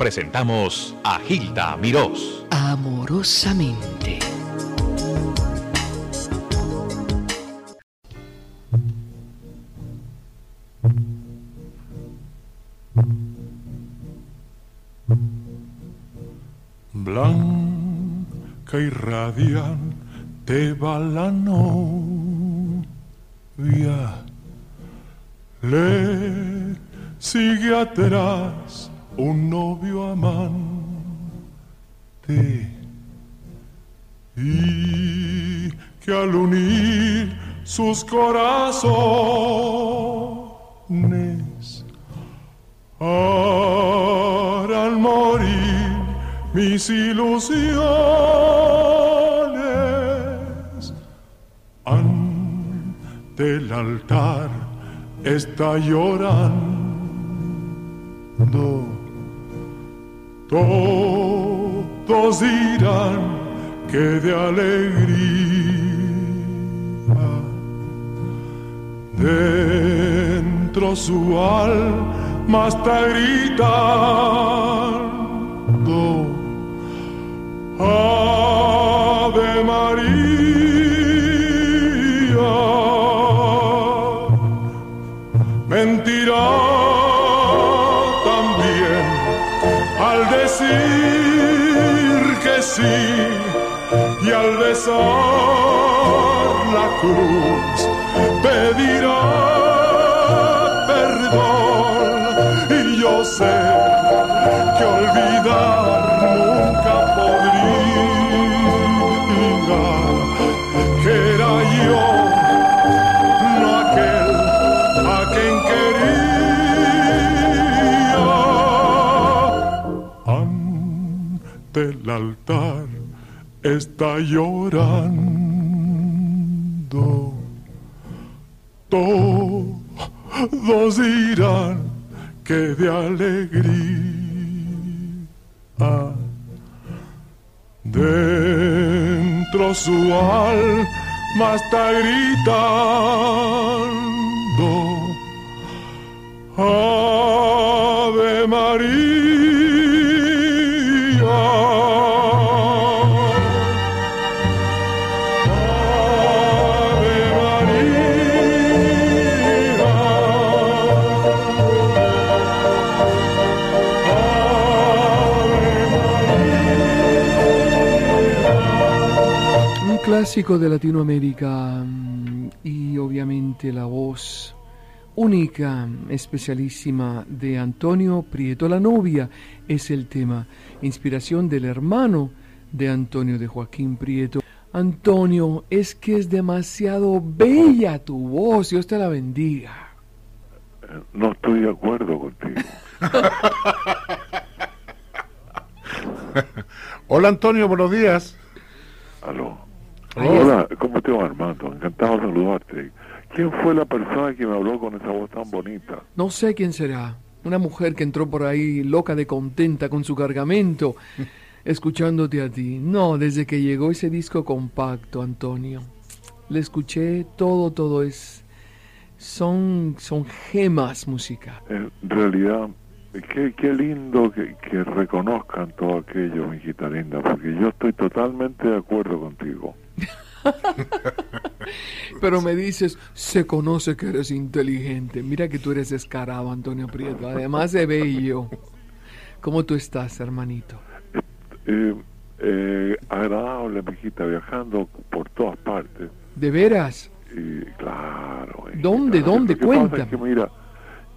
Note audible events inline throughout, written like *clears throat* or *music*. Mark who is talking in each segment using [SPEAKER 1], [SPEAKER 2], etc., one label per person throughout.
[SPEAKER 1] presentamos a Gilda Mirós.
[SPEAKER 2] Amorosamente.
[SPEAKER 3] Blanca y radiante va la novia, le sigue atrás un novio amante. Y que al unir sus corazones harán morir mis ilusiones. Ante el altar está llorando todos dirán que de alegría. Dentro su alma está gritando. Ave María mentira que sí y al besar la cruz pedirá perdón. Y yo sé que olvidar altar está llorando. Todos dirán que de alegría dentro su alma está gritando. Ave María.
[SPEAKER 2] Clásico de Latinoamérica mm, y obviamente la voz única, especialísima de Antonio Prieto. La novia es el tema, inspiración del hermano de Antonio de Joaquín Prieto. Antonio, es que es demasiado bella tu voz, Dios te la bendiga.
[SPEAKER 4] No estoy de acuerdo contigo. *laughs*
[SPEAKER 5] Hola Antonio, buenos días.
[SPEAKER 4] Aló. Hola, ¿cómo te va Armando? Encantado de saludarte. ¿Quién fue la persona que me habló con esa voz tan bonita?
[SPEAKER 2] No sé quién será. Una mujer que entró por ahí loca de contenta con su cargamento, *laughs* escuchándote a ti. No, desde que llegó ese disco compacto, Antonio. Le escuché todo, todo es... Son, son gemas musicales.
[SPEAKER 4] En realidad, qué, qué lindo que, que reconozcan todo aquello, mi hijita linda, porque yo estoy totalmente de acuerdo contigo. *laughs*
[SPEAKER 2] Pero me dices, se conoce que eres inteligente. Mira que tú eres descarado, Antonio Prieto. Además de bello. ¿Cómo tú estás, hermanito?
[SPEAKER 4] Eh, eh, agradable, mijita, viajando por todas partes.
[SPEAKER 2] ¿De veras?
[SPEAKER 4] Y claro.
[SPEAKER 2] ¿Dónde? ¿Dónde? Cuéntame.
[SPEAKER 4] que, mira,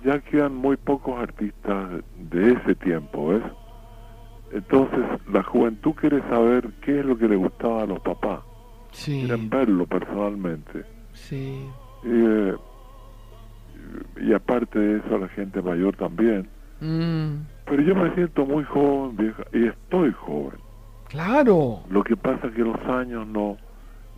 [SPEAKER 4] ya quedan muy pocos artistas de ese tiempo, ¿ves? Entonces, la juventud quiere saber qué es lo que le gustaba a los papás
[SPEAKER 2] sí.
[SPEAKER 4] quieren verlo personalmente.
[SPEAKER 2] Sí.
[SPEAKER 4] Eh, y aparte de eso, la gente mayor también.
[SPEAKER 2] Mm.
[SPEAKER 4] Pero yo me siento muy joven, vieja, y estoy joven.
[SPEAKER 2] Claro.
[SPEAKER 4] Lo que pasa es que los años no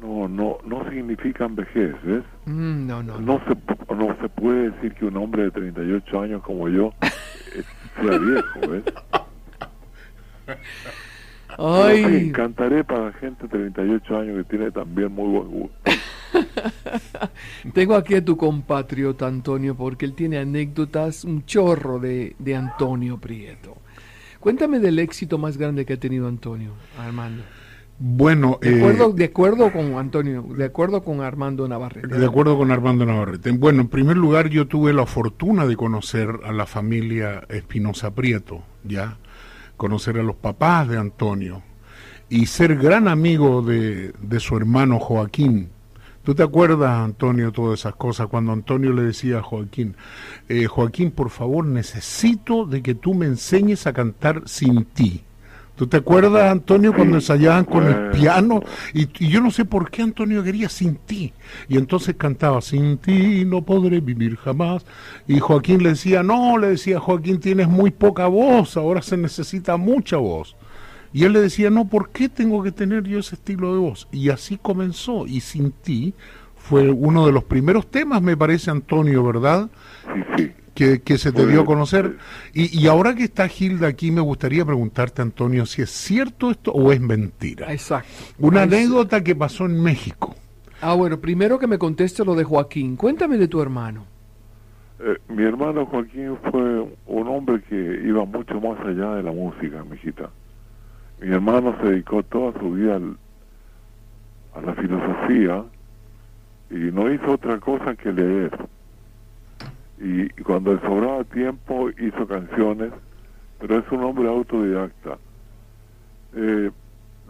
[SPEAKER 4] no no no significan vejez, ¿ves?
[SPEAKER 2] Mm, no, no,
[SPEAKER 4] no. se, no se puede decir que un hombre de 38 años como yo sea viejo, ¿ves?
[SPEAKER 2] Ay.
[SPEAKER 4] cantaré para gente de 38 años que tiene también muy buen gusto. *laughs*
[SPEAKER 2] Tengo aquí a tu compatriota Antonio porque él tiene anécdotas, un chorro de, de Antonio Prieto. Cuéntame del éxito más grande que ha tenido Antonio, Armando.
[SPEAKER 5] Bueno,
[SPEAKER 2] de acuerdo, de acuerdo con Antonio, de acuerdo con Armando Navarrete.
[SPEAKER 5] De acuerdo con Armando Navarrete. Bueno, en primer lugar, yo tuve la fortuna de conocer a la familia Espinosa Prieto, ya, conocer a los papás de Antonio y ser gran amigo de, de su hermano Joaquín. ¿Tú te acuerdas, Antonio, todas esas cosas? Cuando Antonio le decía a Joaquín, eh, Joaquín, por favor, necesito de que tú me enseñes a cantar sin ti. ¿Tú te acuerdas, Antonio, cuando ensayaban con el piano? Y, yo no sé por qué Antonio quería sin ti. Y entonces cantaba, sin ti no podré vivir jamás. Y Joaquín le decía, no, le decía, Joaquín, tienes muy poca voz, ahora se necesita mucha voz. Y él le decía, no, ¿por qué tengo que tener yo ese estilo de voz? Y así comenzó. Y sin ti fue uno de los primeros temas, me parece, Antonio, ¿verdad?
[SPEAKER 4] Sí,
[SPEAKER 5] Que, se te dio a conocer. Y, y, ahora que está Gilda aquí, me gustaría preguntarte, Antonio, si es cierto esto o es mentira.
[SPEAKER 2] Exacto.
[SPEAKER 5] Una anécdota que pasó en México.
[SPEAKER 2] Ah, bueno, primero que me conteste lo de Joaquín. Cuéntame de tu hermano.
[SPEAKER 4] Eh, mi hermano Joaquín fue un hombre que iba mucho más allá de la música, mijita. Mi hermano se dedicó toda su vida a la filosofía y no hizo otra cosa que leer. Y, cuando le sobraba tiempo hizo canciones, pero es un hombre autodidacta. Eh,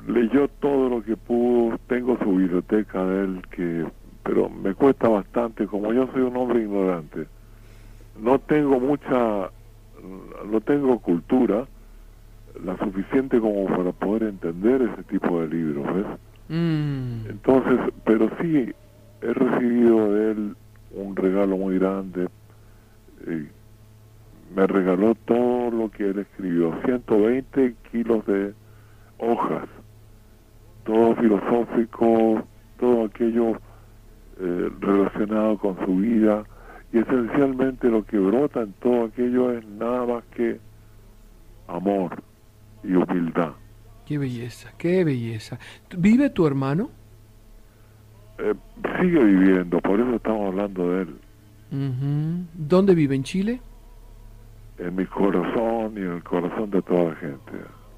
[SPEAKER 4] leyó todo lo que pudo, tengo su biblioteca de él, que pero me cuesta bastante, como yo soy un hombre ignorante. No tengo mucha, no tengo cultura, la suficiente como para poder entender ese tipo de libros, ¿ves?
[SPEAKER 2] Mm.
[SPEAKER 4] Entonces, pero sí he recibido de él un regalo muy grande. Eh, me regaló todo lo que él escribió, 120 kilos de hojas, todo filosófico, todo aquello eh, relacionado con su vida, y esencialmente lo que brota en todo aquello es nada más que amor y humildad.
[SPEAKER 2] Qué belleza, qué belleza. ¿Vive tu hermano?
[SPEAKER 4] Eh, sigue viviendo, por eso estamos hablando de él.
[SPEAKER 2] ¿Dónde vive? ¿En Chile?
[SPEAKER 4] En mi corazón y en el corazón de toda la gente.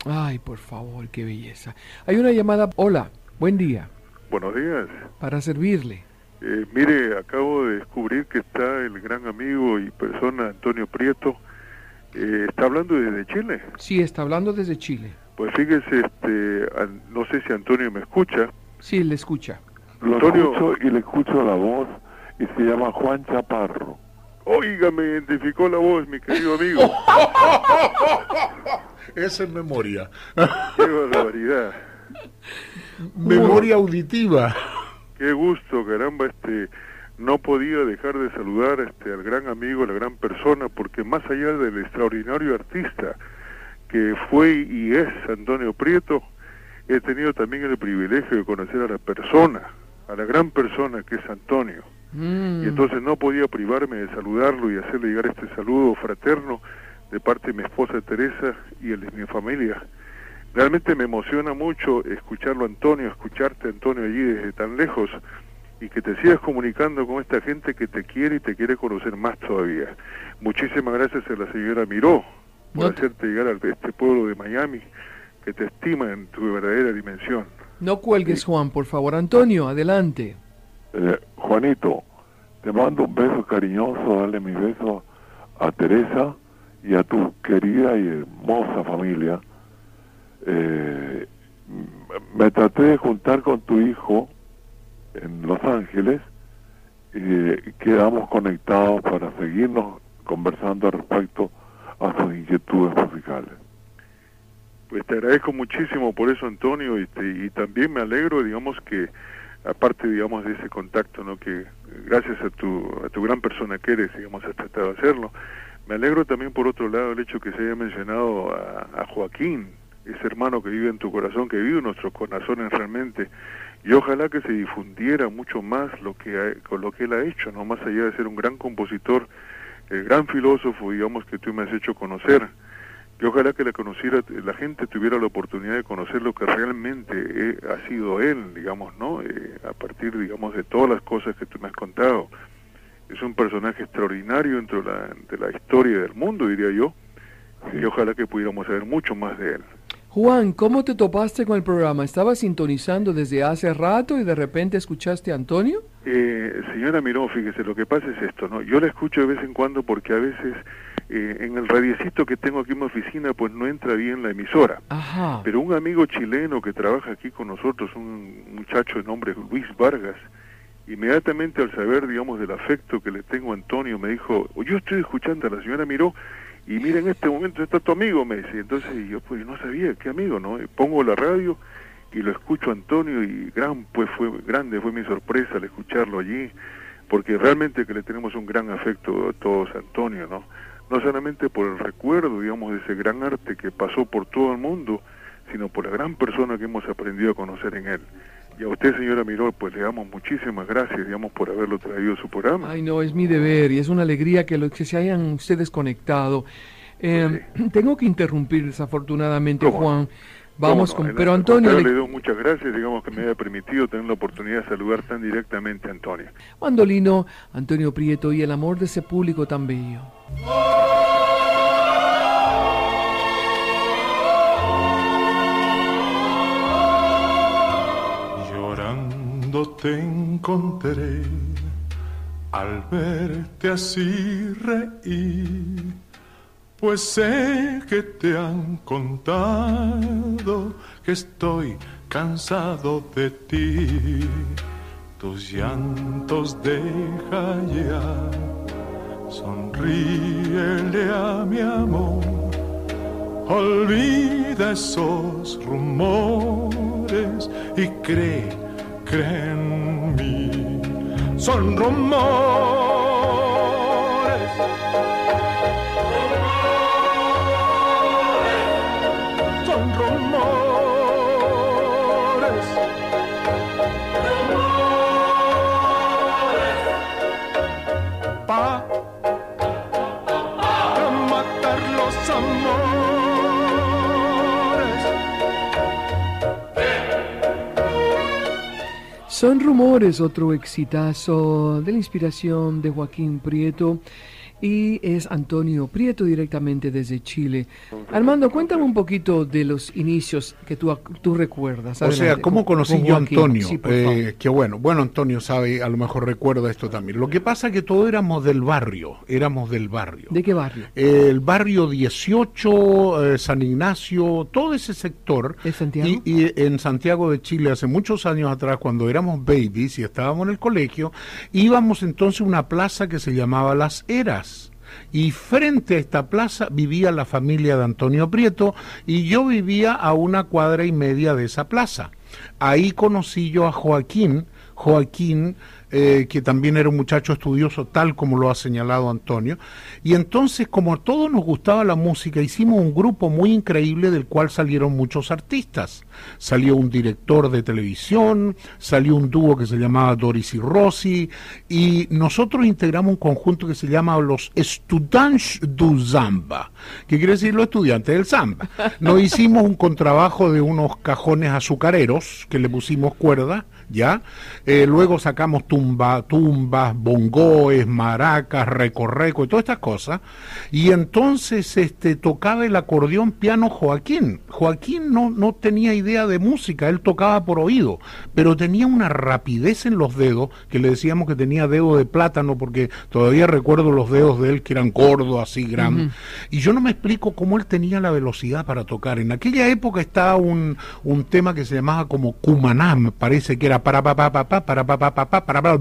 [SPEAKER 2] Ay, por favor, qué belleza. Hay una llamada. Hola, buen día.
[SPEAKER 6] Buenos días.
[SPEAKER 2] Para servirle.
[SPEAKER 6] Eh, mire, acabo de descubrir que está el gran amigo y persona Antonio Prieto eh, ¿Está hablando desde Chile?
[SPEAKER 2] Sí, está hablando desde Chile.
[SPEAKER 6] Pues fíjese, este, no sé si Antonio me escucha.
[SPEAKER 2] Sí, le escucha.
[SPEAKER 4] Lo Antonio... escucho y le escucho la voz y se llama Juan Chaparro.
[SPEAKER 6] Oiga, me identificó la voz, mi querido amigo.
[SPEAKER 5] Esa *laughs* es memoria.
[SPEAKER 6] Qué barbaridad.
[SPEAKER 5] Memoria auditiva.
[SPEAKER 6] Qué gusto, caramba, este no podía dejar de saludar este, al gran amigo, a la gran persona, porque más allá del extraordinario artista que fue y es Antonio Prieto, he tenido también el privilegio de conocer a la persona, a la gran persona que es Antonio.
[SPEAKER 2] Mm.
[SPEAKER 6] Y entonces no podía privarme de saludarlo y hacerle llegar este saludo fraterno de parte de mi esposa Teresa y el de mi familia. Realmente me emociona mucho escucharlo Antonio, escucharte Antonio allí desde tan lejos y que te sigas comunicando con esta gente que te quiere y te quiere conocer más todavía. Muchísimas gracias a la señora Miró por hacerte llegar a este pueblo de Miami que te estima en tu verdadera dimensión.
[SPEAKER 2] No cuelgues, Juan, por favor. Antonio, adelante.
[SPEAKER 4] Eh, Juanito, te mando un beso cariñoso, dale mi beso a Teresa y a tu querida y hermosa familia. Eh, me traté de juntar con tu hijo en Los Ángeles y quedamos conectados para seguirnos conversando respecto a sus inquietudes musicales.
[SPEAKER 6] Pues te agradezco muchísimo por eso, Antonio, y, y también me alegro, digamos que aparte, digamos, de ese contacto, ¿no? Que gracias a tu, a tu gran persona que eres, digamos, has tratado de hacerlo. Me alegro también, por otro lado, el hecho que se haya mencionado a, Joaquín, ese hermano que vive en tu corazón, que vive en nuestros corazones realmente, y ojalá que se difundiera mucho más lo que con lo que él ha hecho, no más allá de ser un gran compositor, el gran filósofo, digamos, que tú me has hecho conocer, y ojalá que la conociera, la gente tuviera la oportunidad de conocer lo que realmente eh, ha sido él, digamos, ¿no? Eh, a partir, digamos, de todas las cosas que tú me has contado. Es un personaje extraordinario dentro de la, de la historia del mundo, diría yo, y ojalá que pudiéramos saber mucho más de él.
[SPEAKER 2] Juan, ¿cómo te topaste con el programa? ¿Estabas sintonizando desde hace rato y de repente escuchaste a Antonio?
[SPEAKER 6] Eh, señora Miró, fíjese, lo que pasa es esto, ¿no? Yo la escucho de vez en cuando porque a veces eh, en el radiecito que tengo aquí en mi oficina pues no entra bien la emisora.
[SPEAKER 2] Ajá.
[SPEAKER 6] Pero un amigo chileno que trabaja aquí con nosotros, un muchacho de nombre Luis Vargas, inmediatamente al saber, digamos, del afecto que le tengo a Antonio, me dijo, yo estoy escuchando a la señora Miró y mira, en este momento está tu amigo, me dice. Entonces yo pues no sabía qué amigo, ¿no? pongo la radio y lo escucho a Antonio y gran, pues fue grande, fue mi sorpresa al escucharlo allí, porque realmente que le tenemos un gran afecto a todos a Antonio, ¿no? No solamente por el recuerdo, digamos, de ese gran arte que pasó por todo el mundo, sino por la gran persona que hemos aprendido a conocer en él. Y a usted, señora Miró, pues le damos muchísimas gracias, digamos, por haberlo traído a su programa.
[SPEAKER 2] Ay, no, es mi deber y es una alegría que, lo, que se hayan ustedes conectado. Eh, *clears throat* Tengo que interrumpir desafortunadamente, Juan. Vamos con... Pero Antonio...
[SPEAKER 6] Le... doy muchas gracias, digamos, que me haya permitido tener la oportunidad de saludar tan directamente a Antonio.
[SPEAKER 2] Mandolino, Antonio Prieto y el amor de ese público tan bello.
[SPEAKER 3] te encontré al verte así reír, pues sé que te han contado que estoy cansado de ti. Tus llantos deja ya, sonríele a mi amor, olvida esos rumores y cree cree en mí. Son rumores.
[SPEAKER 2] Son rumores, otro exitazo de la inspiración de Joaquín Prieto y es Antonio Prieto directamente desde Chile. Armando, cuéntame un poquito de los inicios que tú, tú recuerdas.
[SPEAKER 5] o sea, ¿cómo conocí yo a Antonio? eh, que bueno, bueno, Antonio sabe, a lo mejor recuerda esto también. Lo que pasa es que todos éramos del barrio, éramos del barrio.
[SPEAKER 2] ¿De qué barrio?
[SPEAKER 5] el barrio 18, eh, San Ignacio, todo ese sector.
[SPEAKER 2] ¿En Santiago?
[SPEAKER 5] Y, y en Santiago de Chile, hace muchos años atrás, cuando éramos babies y estábamos en el colegio, íbamos entonces a una plaza que se llamaba Las Eras y frente a esta plaza vivía la familia de Antonio Prieto y yo vivía a una cuadra y media de esa plaza. Ahí conocí yo a Joaquín, Joaquín eh, que también era un muchacho estudioso, tal como lo ha señalado Antonio. Y entonces, como a todos nos gustaba la música, hicimos un grupo muy increíble del cual salieron muchos artistas. Salió un director de televisión, salió un dúo que se llamaba Doris y Rossi, y nosotros integramos un conjunto que se llama los Estudantes du Zamba, que quiere decir los estudiantes del Zamba. *laughs* Nos hicimos un contrabajo de unos cajones azucareros que le pusimos cuerda, ¿ya? Eh, luego sacamos tumba, tumbas, bongoes, maracas, recorreco y todas estas cosas. Y entonces este, tocaba el acordeón piano Joaquín. Joaquín no, no tenía idea de música, él tocaba por oído, pero tenía una rapidez en los dedos, que le decíamos que tenía dedo de plátano, porque todavía recuerdo los dedos de él que eran gordos, así grandes. Y yo no me explico cómo él tenía la velocidad para tocar. En aquella época estaba un, un tema que se llamaba como Cumanam, parece que era para pa pa pa pa para pa pa pa pa para pa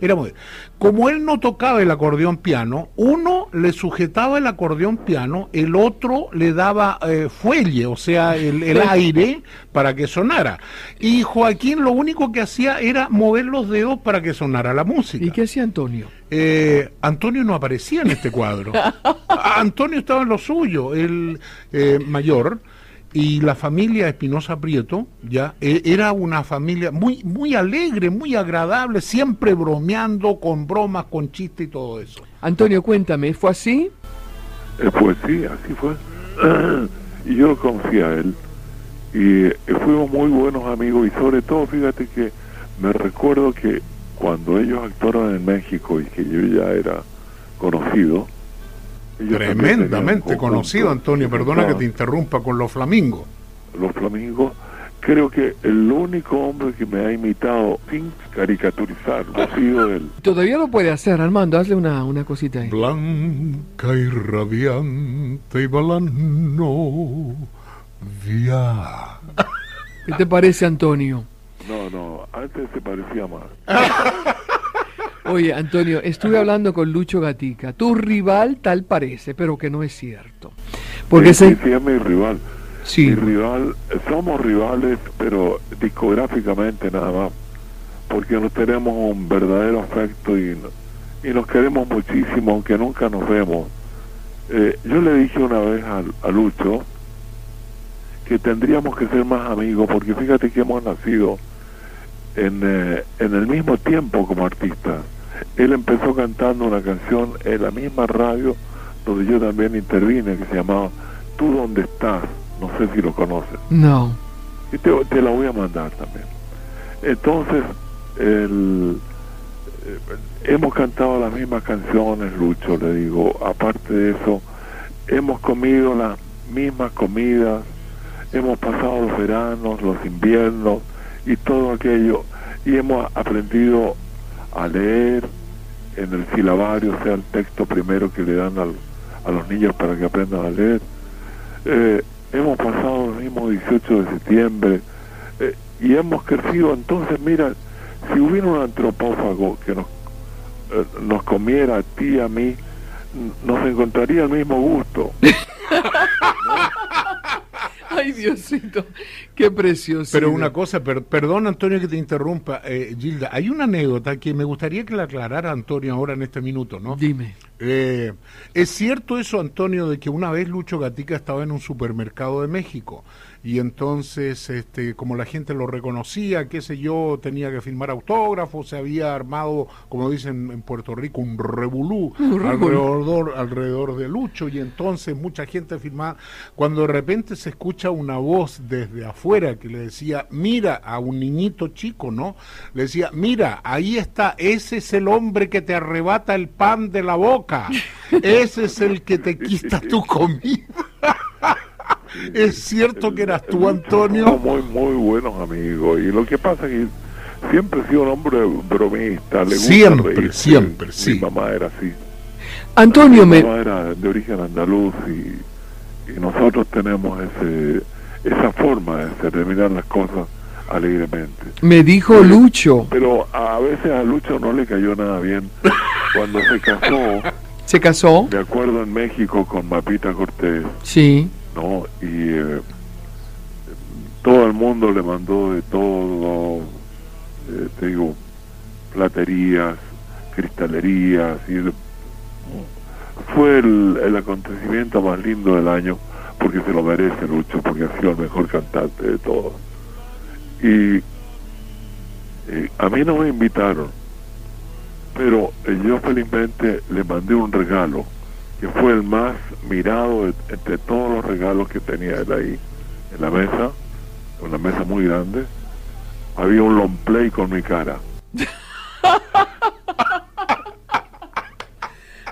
[SPEAKER 5] era muy como él no tocaba el acordeón piano uno le sujetaba el acordeón piano el otro le daba eh, fuelle o sea el, el aire para que sonara y Joaquín lo único que hacía era mover los dedos para que sonara la música
[SPEAKER 2] ¿y qué hacía Antonio?
[SPEAKER 5] Eh, Antonio no aparecía en este cuadro Antonio estaba en lo suyo el eh, mayor y la familia Espinosa Prieto ya e, era una familia muy muy alegre, muy agradable, siempre bromeando con bromas, con chistes y todo eso.
[SPEAKER 2] Antonio, cuéntame, ¿fue así?
[SPEAKER 4] Eh, pues sí, así fue. *clears throat* y yo lo conocí a él y eh, fuimos muy buenos amigos y sobre todo, fíjate que me recuerdo que cuando ellos actuaron en México y que yo ya era conocido,
[SPEAKER 5] Tremendamente conocido, Antonio. Perdona que te interrumpa con los flamingos.
[SPEAKER 4] Los flamingos. Creo que el único hombre que me ha imitado sin caricaturizar ha sido él. *laughs*
[SPEAKER 2] Todavía lo puede hacer, Armando. Hazle una, una cosita ahí.
[SPEAKER 5] Blanca y radiante y balano. Via.
[SPEAKER 2] ¿Qué te parece, Antonio?
[SPEAKER 4] No, no, antes se parecía más. *laughs*
[SPEAKER 2] Oye, Antonio, estuve hablando con Lucho Gatica. Tu rival tal parece, pero que no es cierto. Porque
[SPEAKER 4] sí,
[SPEAKER 2] se...
[SPEAKER 4] sí, es mi rival.
[SPEAKER 2] Sí.
[SPEAKER 4] Mi rival, somos rivales, pero discográficamente nada más. Porque nos tenemos un verdadero afecto y, y nos queremos muchísimo, aunque nunca nos vemos. Eh, yo le dije una vez a, a Lucho que tendríamos que ser más amigos, porque fíjate que hemos nacido en, eh, en el mismo tiempo como artistas. Él empezó cantando una canción en la misma radio donde yo también intervine, que se llamaba Tú dónde estás, no sé si lo conoces.
[SPEAKER 2] No.
[SPEAKER 4] Y te, te la voy a mandar también. Entonces, el, eh, hemos cantado las mismas canciones, Lucho, le digo. Aparte de eso, hemos comido las mismas comidas, hemos pasado los veranos, los inviernos y todo aquello. Y hemos aprendido a leer en el silabario, sea, el texto primero que le dan al, a los niños para que aprendan a leer. Eh, hemos pasado el mismo 18 de septiembre eh, y hemos crecido. Entonces, mira, si hubiera un antropófago que nos, eh, nos comiera a ti y a mí, nos encontraría el mismo gusto. *laughs* *laughs*
[SPEAKER 2] Ay, Diosito, qué precioso.
[SPEAKER 5] Pero una cosa, per, perdón Antonio que te interrumpa, eh, Gilda, hay una anécdota que me gustaría que la aclarara Antonio ahora en este minuto, ¿no?
[SPEAKER 2] Dime.
[SPEAKER 5] Eh, ¿Es cierto eso, Antonio, de que una vez Lucho Gatica estaba en un supermercado de México y entonces, este, como la gente lo reconocía, qué sé yo, tenía que firmar autógrafos, se había armado, como dicen en Puerto Rico, un revolú, alrededor, alrededor de Lucho y entonces mucha gente firmaba, cuando de repente se escucha una voz desde afuera que le decía, mira a un niñito chico, ¿no? Le decía, mira, ahí está, ese es el hombre que te arrebata el pan de la boca, *laughs* ese es el que te quita tu comida. ¿Es cierto que eras tú, Antonio?
[SPEAKER 4] Somos muy, muy buenos amigos. Y lo que pasa es que siempre he sido un hombre bromista. Le gusta
[SPEAKER 5] Siempre,
[SPEAKER 4] reírse.
[SPEAKER 5] siempre,
[SPEAKER 4] Mi
[SPEAKER 5] sí.
[SPEAKER 4] mamá era así.
[SPEAKER 2] Antonio,
[SPEAKER 4] Mi
[SPEAKER 2] me,
[SPEAKER 4] mamá era de origen andaluz y, y nosotros tenemos ese esa forma de mirar las cosas alegremente.
[SPEAKER 2] me dijo Lucho,
[SPEAKER 4] Pero a veces a Lucho no le cayó nada bien. Cuando se casó, *laughs*
[SPEAKER 2] ¿se casó?
[SPEAKER 4] de acuerdo en México con Mapita Cortés,
[SPEAKER 2] Sí.
[SPEAKER 4] ¿No? Y eh, todo el mundo le mandó de todo, eh, digo, platerías, cristalerías, y fue el, acontecimiento más lindo del año, porque se lo merece Lucho, porque ha sido el mejor cantante de todos. Y eh, a mí no me invitaron, pero yo felizmente le mandé un regalo que fue el más mirado de- entre todos los regalos que tenía él ahí en la mesa, una mesa muy grande. Había un long play con mi cara. *laughs*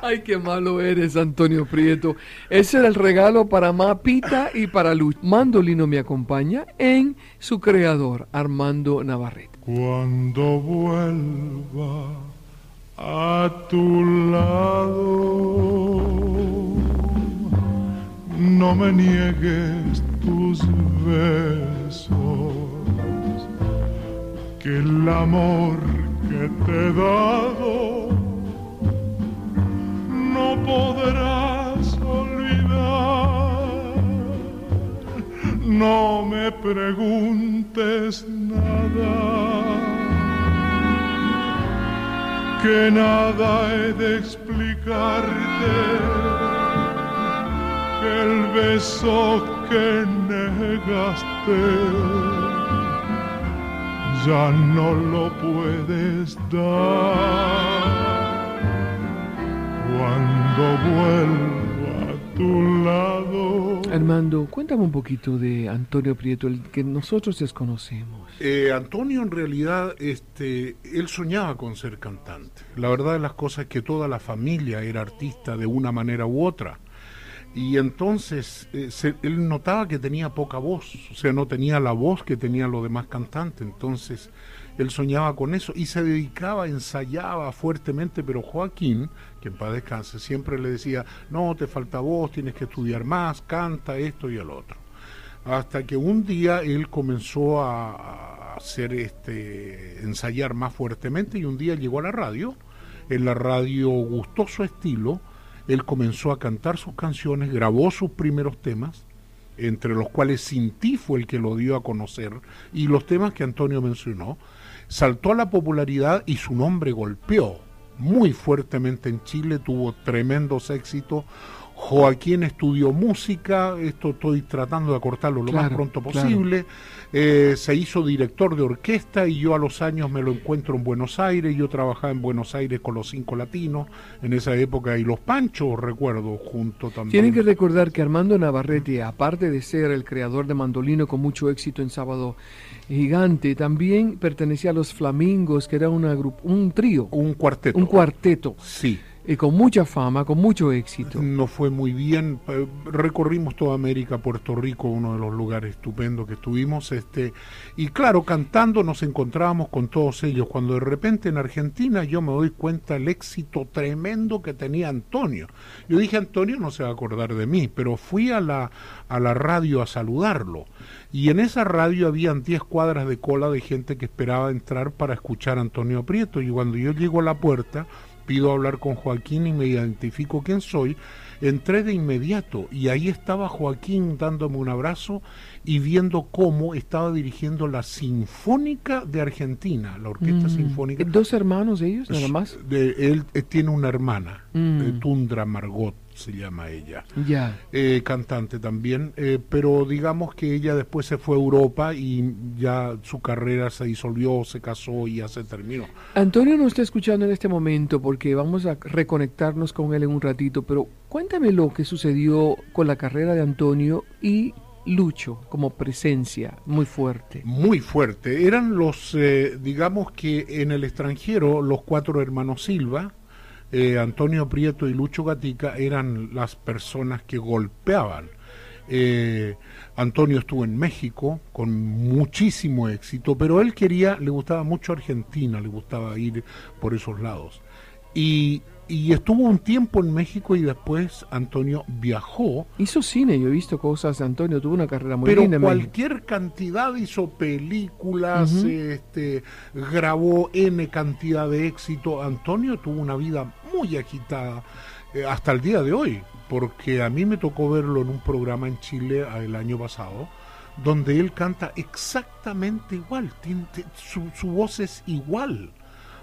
[SPEAKER 2] Ay, qué malo eres, Antonio Prieto. Ese era el regalo para Mapita y para Lucho. Mandolino me acompaña en su creador, Armando Navarrete.
[SPEAKER 3] Cuando vuelva a tu lado, no me niegues tus besos, que el amor que te he dado no podrás olvidar. No me preguntes nada, que nada he de explicarte, que el beso que negaste ya no lo puedes dar. Cuando vuelva a tu lado.
[SPEAKER 2] Armando, cuéntame un poquito de Antonio Prieto, el que nosotros desconocemos.
[SPEAKER 5] Eh, Antonio en realidad, este, él soñaba con ser cantante. La verdad de las cosas es que toda la familia era artista de una manera u otra. Y entonces eh, se- él notaba que tenía poca voz, o sea, no tenía la voz que tenían los demás cantantes. Entonces él soñaba con eso y se dedicaba, ensayaba fuertemente, pero Joaquín, que en paz descanse, siempre le decía, no, te falta voz, tienes que estudiar más, canta esto y el otro. Hasta que un día él comenzó a, hacer este, ensayar más fuertemente y un día llegó a la radio, en la radio gustó su estilo, él comenzó a cantar sus canciones, grabó sus primeros temas, entre los cuales Sinti fue el que lo dio a conocer, y los temas que Antonio mencionó, saltó a la popularidad y su nombre golpeó muy fuertemente en Chile, tuvo tremendos éxitos. Joaquín estudió música, esto estoy tratando de acortarlo lo más pronto
[SPEAKER 2] claro.
[SPEAKER 5] posible. Eh, se hizo director de orquesta y yo a los años me lo encuentro en Buenos Aires. Yo trabajaba en Buenos Aires con los cinco latinos en esa época y los Panchos, recuerdo, junto también.
[SPEAKER 2] Tienen que recordar que Armando Navarrete, aparte de ser el creador de mandolino con mucho éxito en Sábado Gigante, también pertenecía a los Flamingos, que era una un trío,
[SPEAKER 5] Un cuarteto.
[SPEAKER 2] un cuarteto,
[SPEAKER 5] Sí.
[SPEAKER 2] Y con mucha fama, con mucho éxito.
[SPEAKER 5] Nos fue muy bien. eh, Recorrimos toda América, Puerto Rico, uno de los lugares estupendos que estuvimos. Este, y claro, cantando nos encontrábamos con todos ellos. Cuando de repente en Argentina yo me doy cuenta el éxito tremendo que tenía Antonio. Yo dije, Antonio no se va a acordar de mí, pero fui a la, a la radio a saludarlo. Y en esa radio habían 10 cuadras de cola de gente que esperaba entrar para escuchar a Antonio Prieto. Y cuando yo llego a la puerta, pido hablar con Joaquín y me identifico quién soy, entré de inmediato y ahí estaba Joaquín dándome un abrazo y viendo cómo estaba dirigiendo la Sinfónica de Argentina, la Orquesta
[SPEAKER 2] Mm.
[SPEAKER 5] Sinfónica.
[SPEAKER 2] ¿Dos hermanos ellos, nada más?
[SPEAKER 5] De, él eh, tiene una hermana,
[SPEAKER 2] Mm.
[SPEAKER 5] eh, Tundra Margot se llama ella
[SPEAKER 2] Ya.
[SPEAKER 5] eh, cantante también, eh, pero digamos que ella después se fue a Europa y ya su carrera se disolvió, se casó y ya se terminó.
[SPEAKER 2] Antonio no está escuchando en este momento porque vamos a reconectarnos con él en un ratito, pero cuéntame lo que sucedió con la carrera de Antonio y Lucho como presencia muy fuerte.
[SPEAKER 5] Muy fuerte. Eran los, eh, digamos que en el extranjero, los cuatro hermanos Silva, eh, Antonio Prieto y Lucho Gatica eran las personas que golpeaban. Eh, Antonio estuvo en México con muchísimo éxito, pero él quería, le gustaba mucho Argentina, le gustaba ir por esos lados. Y, y estuvo un tiempo en México y después Antonio viajó
[SPEAKER 2] Hizo cine, yo he visto cosas de Antonio, tuvo una carrera muy
[SPEAKER 5] pero
[SPEAKER 2] México.
[SPEAKER 5] cualquier cantidad hizo películas, este, grabó N cantidad de éxito. Antonio tuvo una vida muy agitada eh, hasta el día de hoy, porque a mí me tocó verlo en un programa en Chile el año pasado, donde él canta exactamente igual, tiene- te- su, su voz es igual.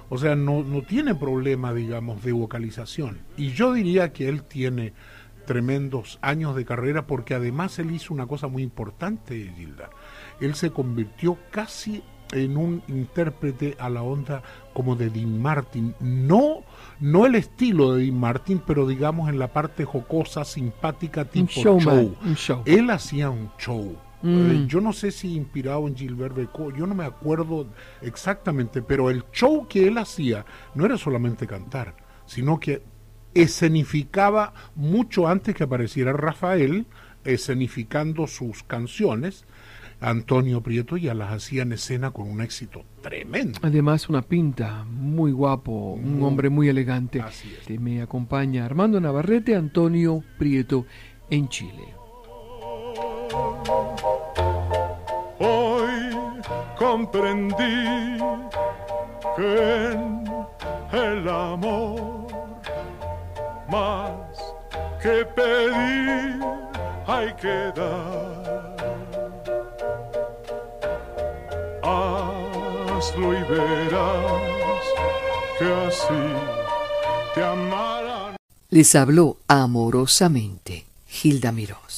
[SPEAKER 5] O sea, no, no tiene problema, digamos, de vocalización. Y yo diría que él tiene tremendos años de carrera porque además él hizo una cosa muy importante, Gilda. Él se convirtió casi en un intérprete a la onda como de Dean Martin. No, no el estilo de Dean Martin, pero digamos en la parte jocosa, simpática,
[SPEAKER 2] un
[SPEAKER 5] tipo
[SPEAKER 2] showman,
[SPEAKER 5] show.
[SPEAKER 2] un show.
[SPEAKER 5] Él hacía un show.
[SPEAKER 2] Mm.
[SPEAKER 5] Eh, yo no sé si inspirado en Gilbert Becot, yo no me acuerdo exactamente, pero el show que él hacía no era solamente cantar, sino que escenificaba mucho antes que apareciera Rafael, escenificando sus canciones. Antonio Prieto ya las hacía en escena con un éxito tremendo.
[SPEAKER 2] Además, una pinta, muy guapo, un hombre muy elegante.
[SPEAKER 5] Así es.
[SPEAKER 2] Me acompaña Armando Navarrete, Antonio Prieto, en Chile.
[SPEAKER 3] Comprendí que en el amor más que pedir hay que dar. Hazlo y verás que así te amarán.
[SPEAKER 7] Les habló amorosamente Gilda Mirós.